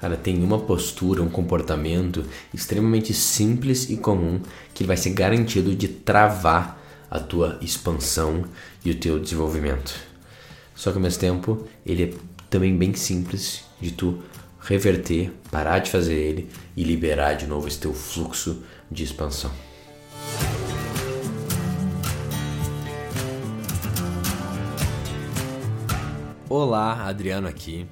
Cara, tem uma postura, um comportamento extremamente simples e comum que vai ser garantido de travar a tua expansão e o teu desenvolvimento. Só que ao mesmo tempo, ele é também bem simples de tu reverter, parar de fazer ele e liberar de novo esse teu fluxo de expansão. Olá, Adriano aqui.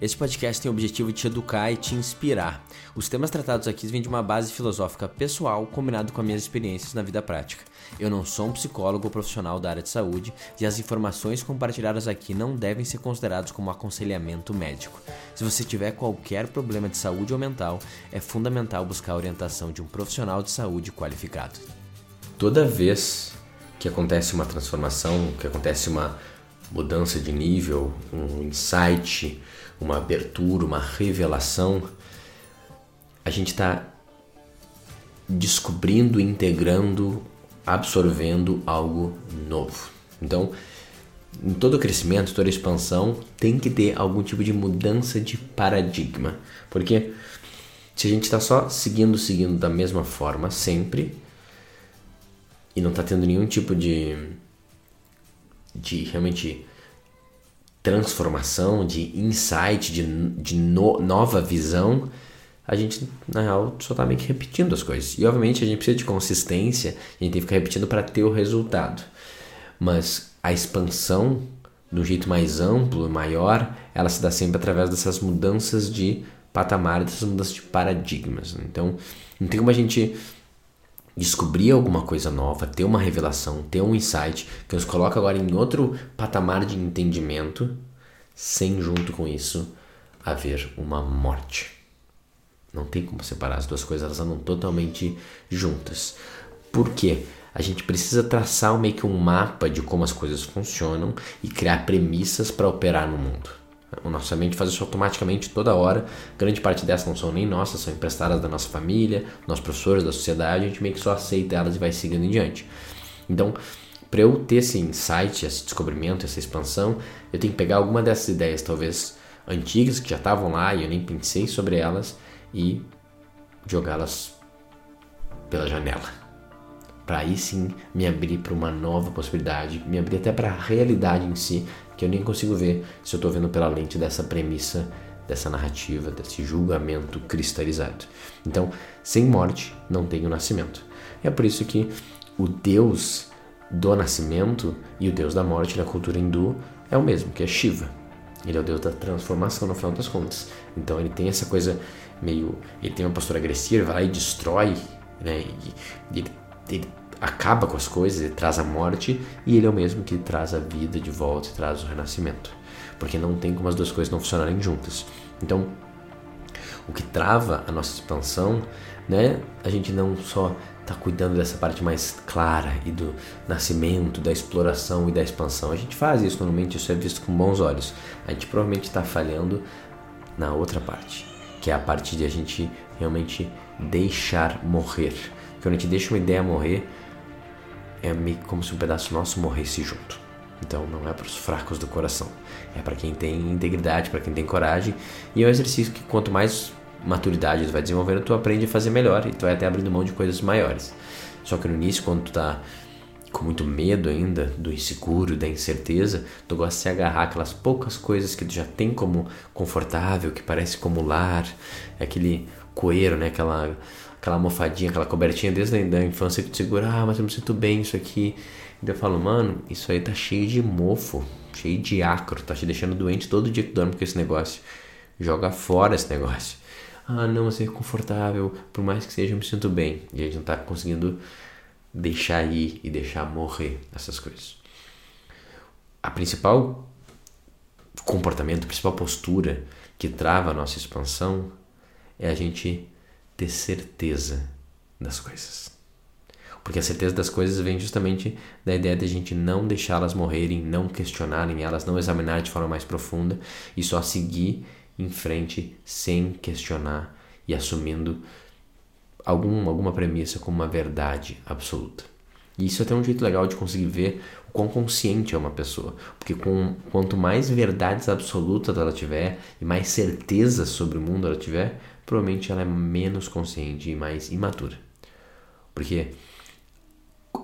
Este podcast tem o objetivo de te educar e te inspirar. Os temas tratados aqui vêm de uma base filosófica pessoal combinado com as minhas experiências na vida prática. Eu não sou um psicólogo ou profissional da área de saúde e as informações compartilhadas aqui não devem ser consideradas como aconselhamento médico. Se você tiver qualquer problema de saúde ou mental, é fundamental buscar a orientação de um profissional de saúde qualificado. Toda vez que acontece uma transformação, que acontece uma mudança de nível, um insight, uma abertura, uma revelação, a gente está descobrindo, integrando, absorvendo algo novo. Então, em todo crescimento, toda expansão, tem que ter algum tipo de mudança de paradigma. Porque se a gente está só seguindo, seguindo da mesma forma sempre, e não está tendo nenhum tipo de, de realmente transformação, de insight, de, de no, nova visão, a gente, na real, só tá meio que repetindo as coisas. E obviamente a gente precisa de consistência, a gente tem que ficar repetindo para ter o resultado. Mas a expansão, do jeito mais amplo, maior, ela se dá sempre através dessas mudanças de patamar, dessas mudanças de paradigmas. Então, não tem como a gente descobrir alguma coisa nova, ter uma revelação, ter um insight que nos coloca agora em outro patamar de entendimento, sem junto com isso haver uma morte. Não tem como separar as duas coisas, elas andam totalmente juntas. Por quê? A gente precisa traçar meio que um mapa de como as coisas funcionam e criar premissas para operar no mundo. O nossa mente faz isso automaticamente toda hora. Grande parte dessas não são nem nossas, são emprestadas da nossa família, nossos professores, da sociedade. A gente meio que só aceita elas e vai seguindo em diante. Então, para eu ter esse insight, esse descobrimento, essa expansão, eu tenho que pegar alguma dessas ideias, talvez antigas, que já estavam lá e eu nem pensei sobre elas, e jogá-las pela janela. Para aí sim me abrir para uma nova possibilidade, me abrir até para a realidade em si, que eu nem consigo ver se eu estou vendo pela lente dessa premissa, dessa narrativa, desse julgamento cristalizado. Então, sem morte não tem o nascimento. É por isso que o Deus do nascimento e o Deus da morte na cultura hindu é o mesmo, que é Shiva. Ele é o Deus da transformação no final das contas. Então ele tem essa coisa meio. Ele tem uma postura agressiva, vai lá e destrói, né? E, ele, ele acaba com as coisas, ele traz a morte e ele é o mesmo que traz a vida de volta e traz o renascimento. Porque não tem como as duas coisas não funcionarem juntas. Então, o que trava a nossa expansão, né? A gente não só está cuidando dessa parte mais clara e do nascimento, da exploração e da expansão. A gente faz isso normalmente, isso é visto com bons olhos. A gente provavelmente está falhando na outra parte, que é a parte de a gente realmente deixar morrer. Quando a gente deixa uma ideia morrer, é meio como se um pedaço nosso morresse junto. Então não é para os fracos do coração, é para quem tem integridade, para quem tem coragem. E é um exercício que quanto mais maturidade tu vai desenvolvendo, tu aprende a fazer melhor e tu vai até abrindo mão de coisas maiores. Só que no início, quando tu tá com muito medo ainda do inseguro, da incerteza, tu gosta de se agarrar aquelas poucas coisas que tu já tem como confortável, que parece como lar, aquele coeiro, né, aquela aquela almofadinha, aquela cobertinha desde a infância que tu segura, ah, mas eu me sinto bem isso aqui. E eu falo, mano, isso aí tá cheio de mofo, cheio de acro, tá te deixando doente todo dia que tu dorme com esse negócio. Joga fora esse negócio ah, não, mas é confortável, por mais que seja, eu me sinto bem. E a gente não está conseguindo deixar ir e deixar morrer essas coisas. A principal comportamento, a principal postura que trava a nossa expansão é a gente ter certeza das coisas. Porque a certeza das coisas vem justamente da ideia de a gente não deixá-las morrerem, não questionarem elas, não examinar de forma mais profunda e só seguir em frente sem questionar e assumindo algum, alguma premissa como uma verdade absoluta. E isso é até um jeito legal de conseguir ver o quão consciente é uma pessoa. Porque com, quanto mais verdades absolutas ela tiver e mais certeza sobre o mundo ela tiver, provavelmente ela é menos consciente e mais imatura. Porque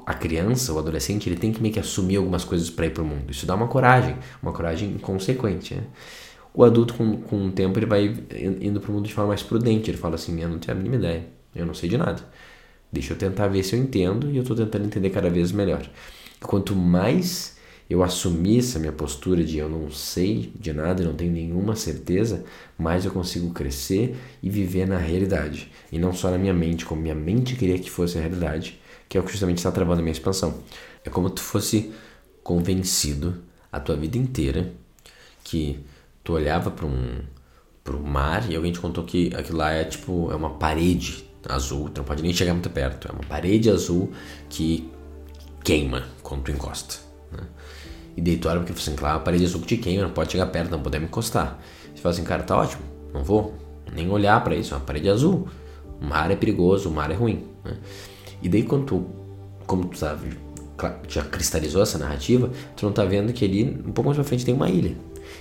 a criança, o adolescente, ele tem que meio que assumir algumas coisas para ir para o mundo. Isso dá uma coragem, uma coragem inconsequente. Né? O adulto, com, com o tempo, ele vai indo para o mundo de forma mais prudente. Ele fala assim: Eu não tenho a mínima ideia, eu não sei de nada. Deixa eu tentar ver se eu entendo e eu estou tentando entender cada vez melhor. Quanto mais eu assumir essa minha postura de eu não sei de nada, não tenho nenhuma certeza, mais eu consigo crescer e viver na realidade. E não só na minha mente, como minha mente queria que fosse a realidade, que é o que justamente está travando a minha expansão. É como tu fosse convencido a tua vida inteira que tu olhava para um pro mar e alguém te contou que aquilo lá é tipo é uma parede azul, tu não pode nem chegar muito perto, é uma parede azul que queima quando tu encosta. Né? E olha porque assim, claro, a parede azul que te queima, não pode chegar perto, não podemos encostar. Você fala assim, cara, tá ótimo, não vou nem olhar para isso, é uma parede azul. O mar é perigoso, o mar é ruim. Né? E daí quando tu, como tu sabe, já cristalizou essa narrativa, tu não tá vendo que ali, um pouco mais pra frente, tem uma ilha.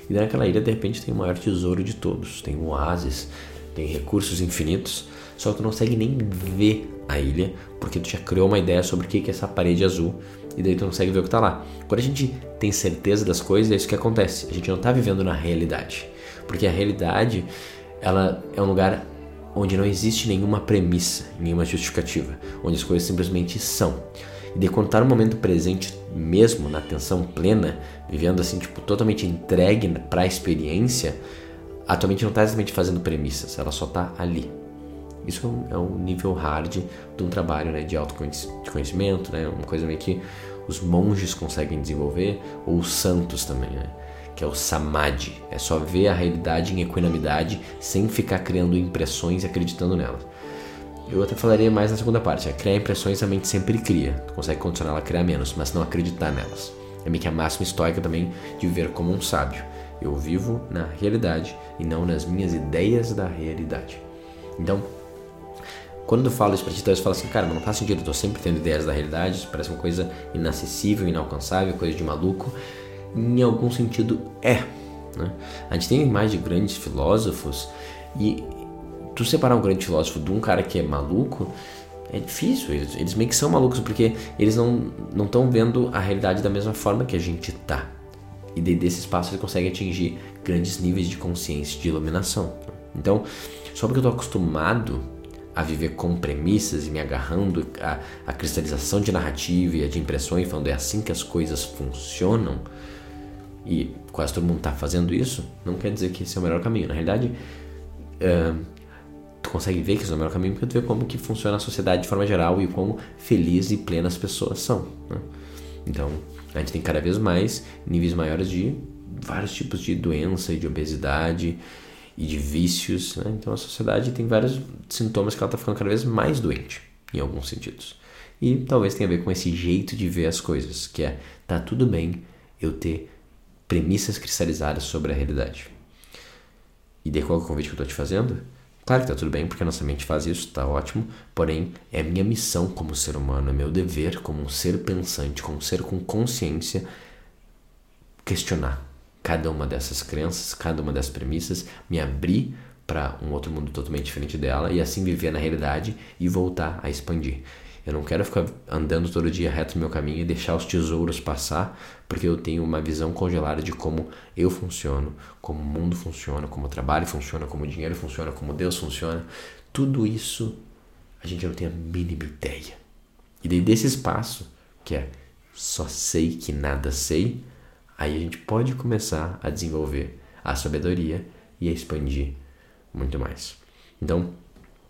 E naquela ilha, de repente, tem o maior tesouro de todos. Tem um oásis, tem recursos infinitos, só que tu não consegue nem ver a ilha, porque tu já criou uma ideia sobre o que é essa parede azul, e daí tu não consegue ver o que tá lá. Quando a gente tem certeza das coisas, é isso que acontece. A gente não tá vivendo na realidade. Porque a realidade, ela é um lugar onde não existe nenhuma premissa, nenhuma justificativa, onde as coisas simplesmente são. E de tá no momento presente mesmo, na atenção plena, vivendo assim, tipo, totalmente entregue para a experiência, atualmente não está exatamente fazendo premissas, ela só está ali. Isso é um é nível hard de um trabalho né, de autoconhecimento, né, uma coisa meio que os monges conseguem desenvolver, ou os santos também. Né? que é o samadhi. É só ver a realidade em equanimidade sem ficar criando impressões e acreditando nelas. Eu até falaria mais na segunda parte. É criar impressões a mente sempre cria. Tu consegue condicionar ela a criar menos, mas não acreditar nelas. É meio que a máxima estoica também de viver como um sábio. Eu vivo na realidade e não nas minhas ideias da realidade. Então, quando eu falo isso pra ti, tu fala assim, cara, não faz sentido, eu tô sempre tendo ideias da realidade, isso parece uma coisa inacessível, inalcançável, coisa de maluco em algum sentido é. Né? A gente tem mais de grandes filósofos e tu separar um grande filósofo de um cara que é maluco é difícil. Eles, eles meio que são malucos porque eles não estão vendo a realidade da mesma forma que a gente tá. E desse espaço ele consegue atingir grandes níveis de consciência, de iluminação. Então, só porque eu estou acostumado a viver com premissas e me agarrando à, à cristalização de narrativa e de impressões, falando é assim que as coisas funcionam, e quase todo mundo está fazendo isso, não quer dizer que esse é o melhor caminho. Na realidade, uh, tu consegue ver que esse é o melhor caminho porque tu vê como que funciona a sociedade de forma geral e como felizes e plenas as pessoas são. Né? Então, a gente tem cada vez mais níveis maiores de vários tipos de doença e de obesidade e de vícios. Né? Então, a sociedade tem vários sintomas que ela está ficando cada vez mais doente, em alguns sentidos. E talvez tenha a ver com esse jeito de ver as coisas, que é, tá tudo bem eu ter premissas cristalizadas sobre a realidade. E daí qual é o convite que eu estou te fazendo? Claro que está tudo bem, porque a nossa mente faz isso, está ótimo, porém é minha missão como ser humano, é meu dever como um ser pensante, como um ser com consciência, questionar cada uma dessas crenças, cada uma dessas premissas, me abrir para um outro mundo totalmente diferente dela e assim viver na realidade e voltar a expandir. Eu não quero ficar andando todo dia reto no meu caminho e deixar os tesouros passar, porque eu tenho uma visão congelada de como eu funciono, como o mundo funciona, como o trabalho funciona, como o dinheiro funciona, como Deus funciona. Tudo isso a gente não tem a mínima ideia. E daí desse espaço, que é só sei que nada sei, aí a gente pode começar a desenvolver a sabedoria e a expandir muito mais. Então,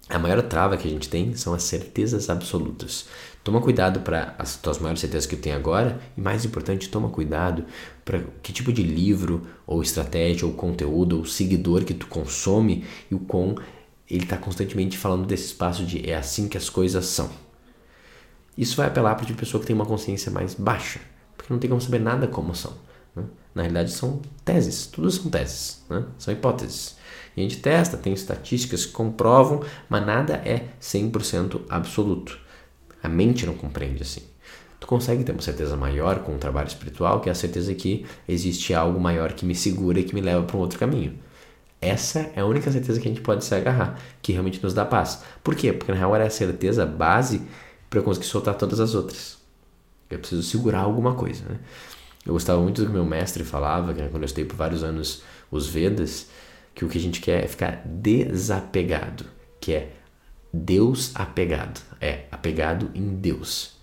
a maior trava que a gente tem são as certezas absolutas. Toma cuidado para as tuas maiores certezas que tu tem agora e mais importante, toma cuidado para que tipo de livro ou estratégia ou conteúdo ou seguidor que tu consome e o quão ele está constantemente falando desse espaço de é assim que as coisas são. Isso vai apelar para tipo pessoa que tem uma consciência mais baixa, porque não tem como saber nada como são. Né? Na realidade são teses, tudo são teses, né? são hipóteses. E a gente testa, tem estatísticas que comprovam, mas nada é 100% absoluto. A mente não compreende assim. tu consegue ter uma certeza maior com o trabalho espiritual, que é a certeza que existe algo maior que me segura e que me leva para um outro caminho. Essa é a única certeza que a gente pode se agarrar, que realmente nos dá paz. Por quê? Porque na real era a certeza base para eu conseguir soltar todas as outras. Eu preciso segurar alguma coisa, né? Eu gostava muito do que meu mestre falava, que, quando eu estudei por vários anos os Vedas, que o que a gente quer é ficar desapegado, que é Deus apegado, é apegado em Deus.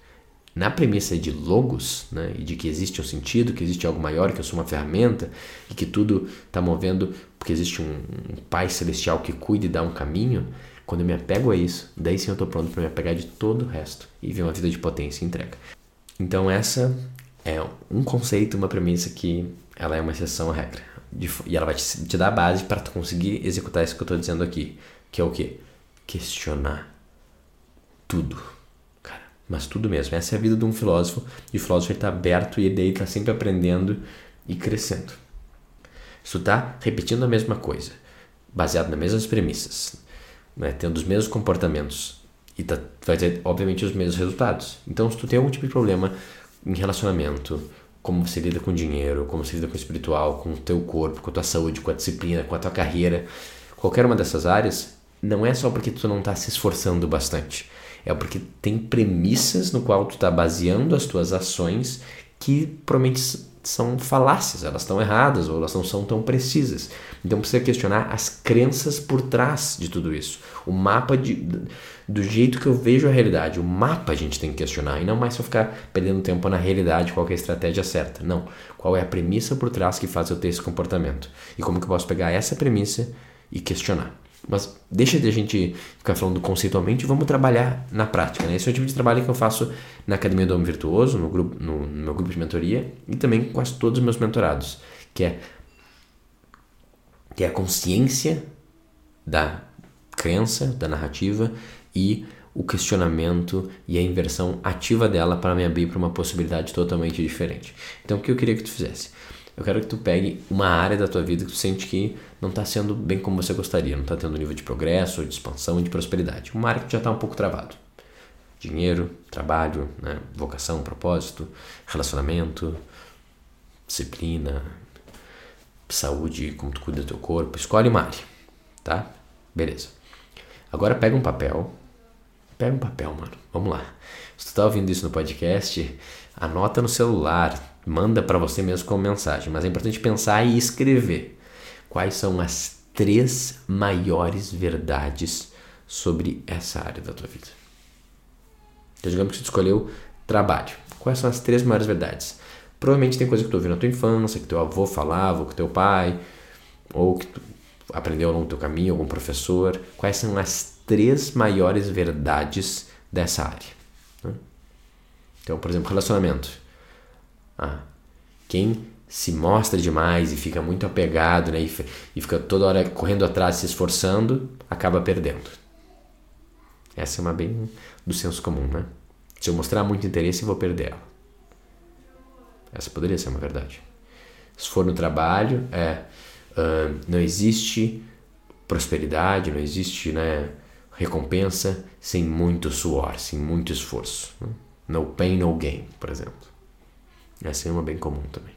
Na premissa de logos, né, e de que existe um sentido, que existe algo maior, que eu sou uma ferramenta e que tudo está movendo porque existe um, um Pai Celestial que cuida e dá um caminho, quando eu me apego a isso, daí sim eu estou pronto para me apegar de todo o resto e viver uma vida de potência e entrega. Então essa é um conceito, uma premissa que ela é uma exceção à regra. De, e ela vai te, te dar a base para tu conseguir executar isso que eu estou dizendo aqui, que é o que? Questionar tudo, cara, mas tudo mesmo. Essa é a vida de um filósofo e o filósofo está aberto e ele está sempre aprendendo e crescendo. Tu está repetindo a mesma coisa, baseado nas mesmas premissas, né, tendo os mesmos comportamentos e tá, vai ter, obviamente, os mesmos resultados. Então, se tu tem algum tipo de problema em relacionamento, como você lida com dinheiro, como você lida com o espiritual, com o teu corpo, com a tua saúde, com a disciplina, com a tua carreira, qualquer uma dessas áreas, não é só porque tu não está se esforçando bastante. É porque tem premissas no qual tu está baseando as tuas ações que provavelmente são falácias, elas estão erradas ou elas não são tão precisas. Então precisa questionar as crenças por trás de tudo isso. O mapa de, do jeito que eu vejo a realidade. O mapa a gente tem que questionar e não mais só ficar perdendo tempo na realidade, qual é a estratégia certa. Não. Qual é a premissa por trás que faz eu ter esse comportamento? E como que eu posso pegar essa premissa e questionar? Mas deixa de a gente ficar falando conceitualmente e vamos trabalhar na prática. Né? Esse é o tipo de trabalho que eu faço na Academia do Homem Virtuoso, no, grupo, no, no meu grupo de mentoria e também com quase todos os meus mentorados, que é, que é a consciência da crença, da narrativa e o questionamento e a inversão ativa dela para me abrir para uma possibilidade totalmente diferente. Então, o que eu queria que tu fizesse? Eu quero que tu pegue uma área da tua vida que tu sente que não está sendo bem como você gostaria, não está tendo nível de progresso, de expansão, de prosperidade. Uma área que já está um pouco travado. Dinheiro, trabalho, né? vocação, propósito, relacionamento, disciplina, saúde, como tu cuida do teu corpo. Escolhe uma área, tá? Beleza. Agora pega um papel. Pega um papel, mano. Vamos lá. Se tu tá ouvindo isso no podcast, anota no celular, manda para você mesmo como mensagem, mas é importante pensar e escrever quais são as três maiores verdades sobre essa área da tua vida. Então, digamos que você escolheu trabalho. Quais são as três maiores verdades? Provavelmente tem coisa que tu ouviu na tua infância, que teu avô falava, ou que teu pai, ou que tu aprendeu ao longo do teu caminho, algum professor. Quais são as três maiores verdades dessa área? Então, por exemplo, relacionamento ah, quem se mostra demais e fica muito apegado né, e, e fica toda hora correndo atrás, se esforçando, acaba perdendo. Essa é uma bem do senso comum, né? Se eu mostrar muito interesse, eu vou perder ela. Essa poderia ser uma verdade. Se for no trabalho, é, uh, não existe prosperidade, não existe né, recompensa sem muito suor, sem muito esforço. Né? No pain, no gain, por exemplo. Essa é uma bem comum também.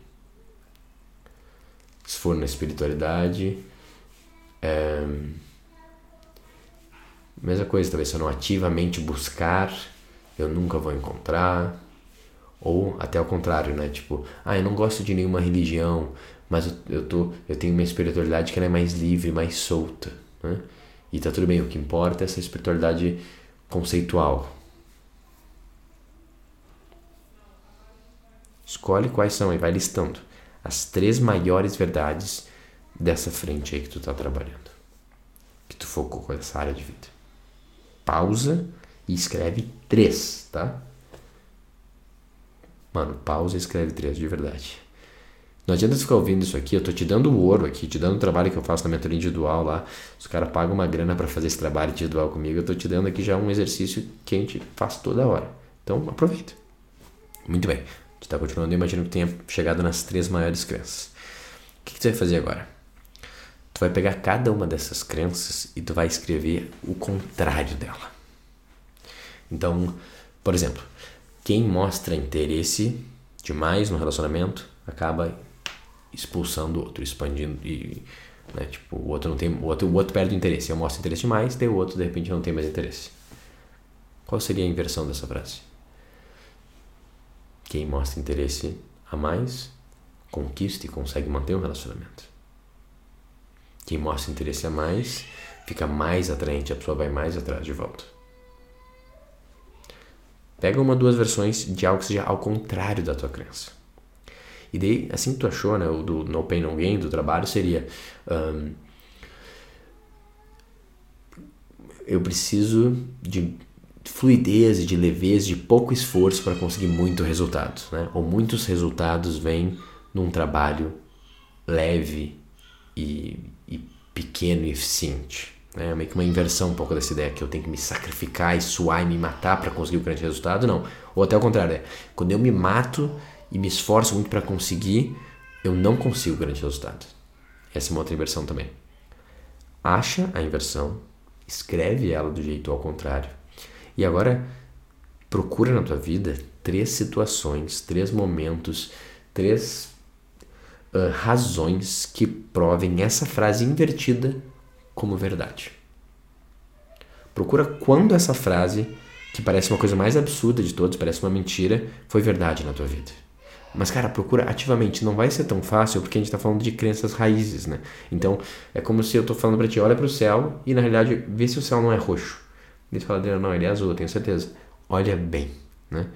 Se for na espiritualidade, é... mesma coisa, talvez se eu não ativamente buscar, eu nunca vou encontrar. Ou até o contrário, né? Tipo, ah, eu não gosto de nenhuma religião, mas eu, eu, tô, eu tenho uma espiritualidade que ela é mais livre, mais solta, né? E tá tudo bem, o que importa é essa espiritualidade conceitual, Escolhe quais são e vai listando as três maiores verdades dessa frente aí que tu tá trabalhando. Que tu focou com essa área de vida. Pausa e escreve três, tá? Mano, pausa e escreve três de verdade. Não adianta ficar ouvindo isso aqui, eu tô te dando o ouro aqui, te dando o trabalho que eu faço na mentoria individual lá. Os caras pagam uma grana para fazer esse trabalho individual comigo, eu tô te dando aqui já um exercício que a gente faz toda hora. Então aproveita. Muito bem está continuando, eu imagino que tenha chegado nas três maiores crenças. O que, que tu vai fazer agora? Tu vai pegar cada uma dessas crenças e tu vai escrever o contrário dela. Então, por exemplo, quem mostra interesse demais no relacionamento acaba expulsando o outro, expandindo e né, tipo, o outro não tem, o outro, o outro perde o interesse. Eu mostro interesse demais, daí o outro de repente não tem mais interesse. Qual seria a inversão dessa frase? Quem mostra interesse a mais conquista e consegue manter um relacionamento. Quem mostra interesse a mais fica mais atraente, a pessoa vai mais atrás de volta. Pega uma duas versões de algo que seja ao contrário da tua crença. E daí, assim que tu achou, né, o do No Pain No Gain, do trabalho, seria... Um, eu preciso de fluidez e de leveza, de pouco esforço para conseguir muito resultado, né? Ou muitos resultados vêm num trabalho leve e, e pequeno e eficiente. É meio que uma inversão um pouco dessa ideia que eu tenho que me sacrificar e suar e me matar para conseguir o grande resultado, não. Ou até o contrário, é quando eu me mato e me esforço muito para conseguir, eu não consigo o grande resultado. Essa é uma outra inversão também. Acha a inversão, escreve ela do jeito ao contrário. E agora procura na tua vida três situações, três momentos, três uh, razões que provem essa frase invertida como verdade. Procura quando essa frase, que parece uma coisa mais absurda de todos, parece uma mentira, foi verdade na tua vida. Mas, cara, procura ativamente. Não vai ser tão fácil porque a gente está falando de crenças raízes, né? Então, é como se eu estou falando para ti, olha para o céu e, na realidade, vê se o céu não é roxo. E tu fala, não, ele é azul, eu tenho certeza. Olha bem, né?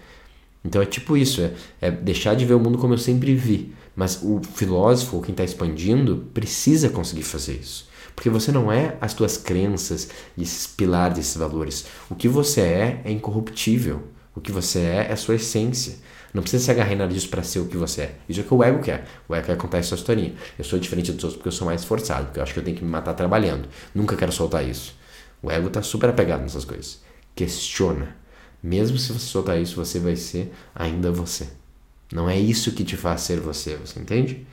Então, é tipo isso, é, é deixar de ver o mundo como eu sempre vi. Mas o filósofo, quem está expandindo, precisa conseguir fazer isso. Porque você não é as tuas crenças, esses pilares, esses valores. O que você é é incorruptível. O que você é é a sua essência. Não precisa se agarrar em nada disso para ser o que você é. Isso é o que o ego quer. O ego quer contar essa historinha. Eu sou diferente dos outros porque eu sou mais forçado, porque eu acho que eu tenho que me matar trabalhando. Nunca quero soltar isso. O ego está super apegado nessas coisas. Questiona. Mesmo se você soltar isso, você vai ser ainda você. Não é isso que te faz ser você, você entende?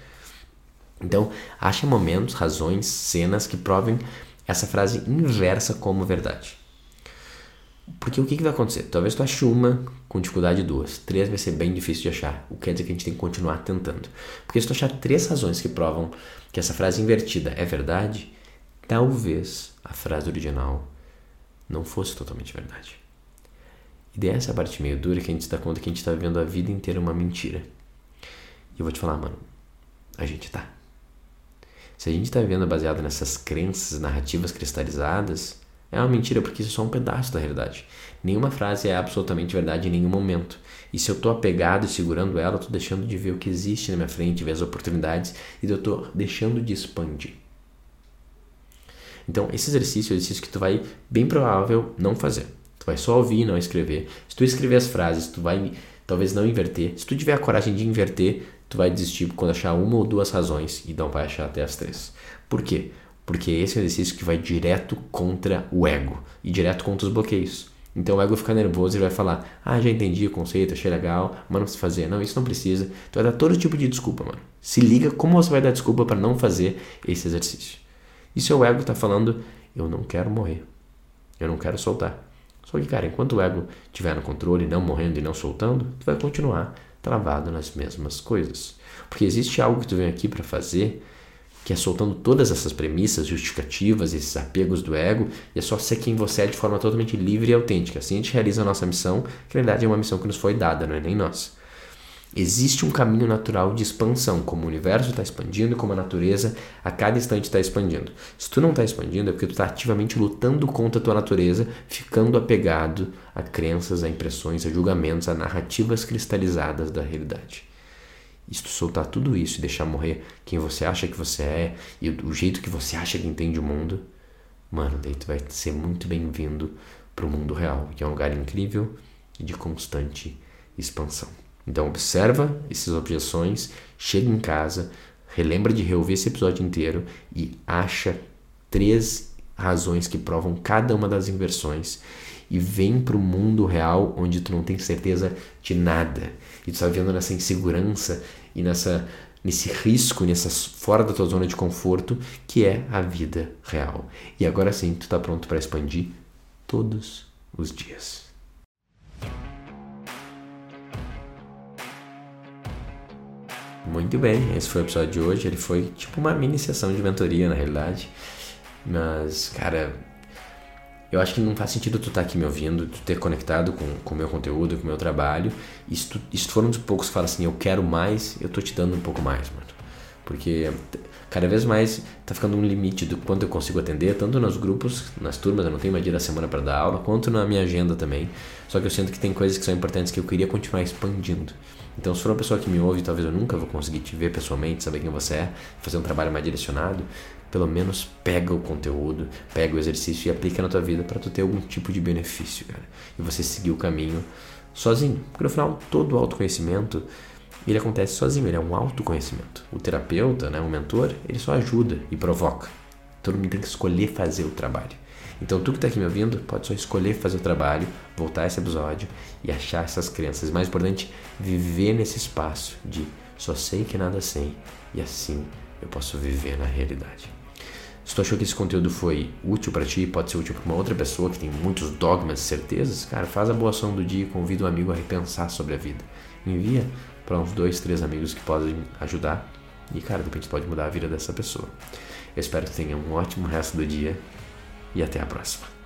Então, ache momentos, razões, cenas que provem essa frase inversa como verdade. Porque o que, que vai acontecer? Talvez tu ache uma com dificuldade duas. Três vai ser bem difícil de achar. O que quer dizer que a gente tem que continuar tentando. Porque se tu achar três razões que provam que essa frase invertida é verdade, talvez a frase original não fosse totalmente verdade. E dessa parte meio dura que a gente se dá conta que a gente está vivendo a vida inteira uma mentira. E eu vou te falar, mano, a gente tá. Se a gente está vivendo baseado nessas crenças, narrativas cristalizadas, é uma mentira porque isso é só um pedaço da realidade. Nenhuma frase é absolutamente verdade em nenhum momento. E se eu estou apegado e segurando ela, eu estou deixando de ver o que existe na minha frente, ver as oportunidades e eu estou deixando de expandir. Então, esse exercício é um exercício que tu vai, bem provável, não fazer. Tu vai só ouvir e não escrever. Se tu escrever as frases, tu vai talvez não inverter. Se tu tiver a coragem de inverter, tu vai desistir quando achar uma ou duas razões e não vai achar até as três. Por quê? Porque esse é um exercício que vai direto contra o ego e direto contra os bloqueios. Então o ego fica nervoso e vai falar: Ah, já entendi o conceito, achei legal, mas não precisa fazer. Não, isso não precisa. Tu vai dar todo tipo de desculpa, mano. Se liga como você vai dar desculpa para não fazer esse exercício. E seu ego tá falando: Eu não quero morrer. Eu não quero soltar. Só que, cara, enquanto o ego estiver no controle, não morrendo e não soltando, tu vai continuar travado nas mesmas coisas. Porque existe algo que tu vem aqui para fazer que é soltando todas essas premissas justificativas, esses apegos do ego, e é só ser quem você é de forma totalmente livre e autêntica. Assim a gente realiza a nossa missão, que na verdade é uma missão que nos foi dada, não é nem nossa. Existe um caminho natural de expansão, como o universo está expandindo e como a natureza a cada instante está expandindo. Se tu não está expandindo, é porque tu está ativamente lutando contra a tua natureza, ficando apegado a crenças, a impressões, a julgamentos, a narrativas cristalizadas da realidade. E se tu soltar tudo isso e deixar morrer quem você acha que você é e o jeito que você acha que entende o mundo, mano, daí tu vai ser muito bem-vindo para o mundo real, que é um lugar incrível e de constante expansão. Então observa essas objeções, chega em casa, relembra de reouvir esse episódio inteiro e acha três razões que provam cada uma das inversões e vem para o mundo real onde tu não tem certeza de nada e tu está vivendo nessa insegurança e nessa nesse risco, nessa fora da tua zona de conforto que é a vida real. E agora sim, tu está pronto para expandir todos os dias. Muito bem, esse foi o episódio de hoje. Ele foi tipo uma mini sessão de mentoria, na realidade. Mas, cara, eu acho que não faz sentido tu estar tá aqui me ouvindo, tu ter conectado com o meu conteúdo, com o meu trabalho. E se tu, se tu for um dos poucos que fala assim, eu quero mais, eu tô te dando um pouco mais, mano. Porque cada vez mais tá ficando um limite do quanto eu consigo atender, tanto nos grupos, nas turmas, eu não tenho uma dia da semana para dar aula, quanto na minha agenda também. Só que eu sinto que tem coisas que são importantes que eu queria continuar expandindo. Então, se for uma pessoa que me ouve, talvez eu nunca vou conseguir te ver pessoalmente, saber quem você é, fazer um trabalho mais direcionado, pelo menos pega o conteúdo, pega o exercício e aplica na tua vida para tu ter algum tipo de benefício, cara. E você seguir o caminho sozinho. Porque no final, todo autoconhecimento ele acontece sozinho, ele é um autoconhecimento. O terapeuta, né, o mentor, ele só ajuda e provoca. Todo mundo tem que escolher fazer o trabalho. Então, tu que está aqui me ouvindo, pode só escolher fazer o trabalho, voltar esse episódio e achar essas crenças. Mais importante, viver nesse espaço de só sei que nada sei e assim eu posso viver na realidade. Se tu achou que esse conteúdo foi útil para ti, pode ser útil para uma outra pessoa que tem muitos dogmas e certezas, cara, faz a boa ação do dia e convida um amigo a repensar sobre a vida. Envia para uns dois, três amigos que podem ajudar e, cara, de repente pode mudar a vida dessa pessoa. Eu espero que tenha um ótimo resto do dia e até a próxima.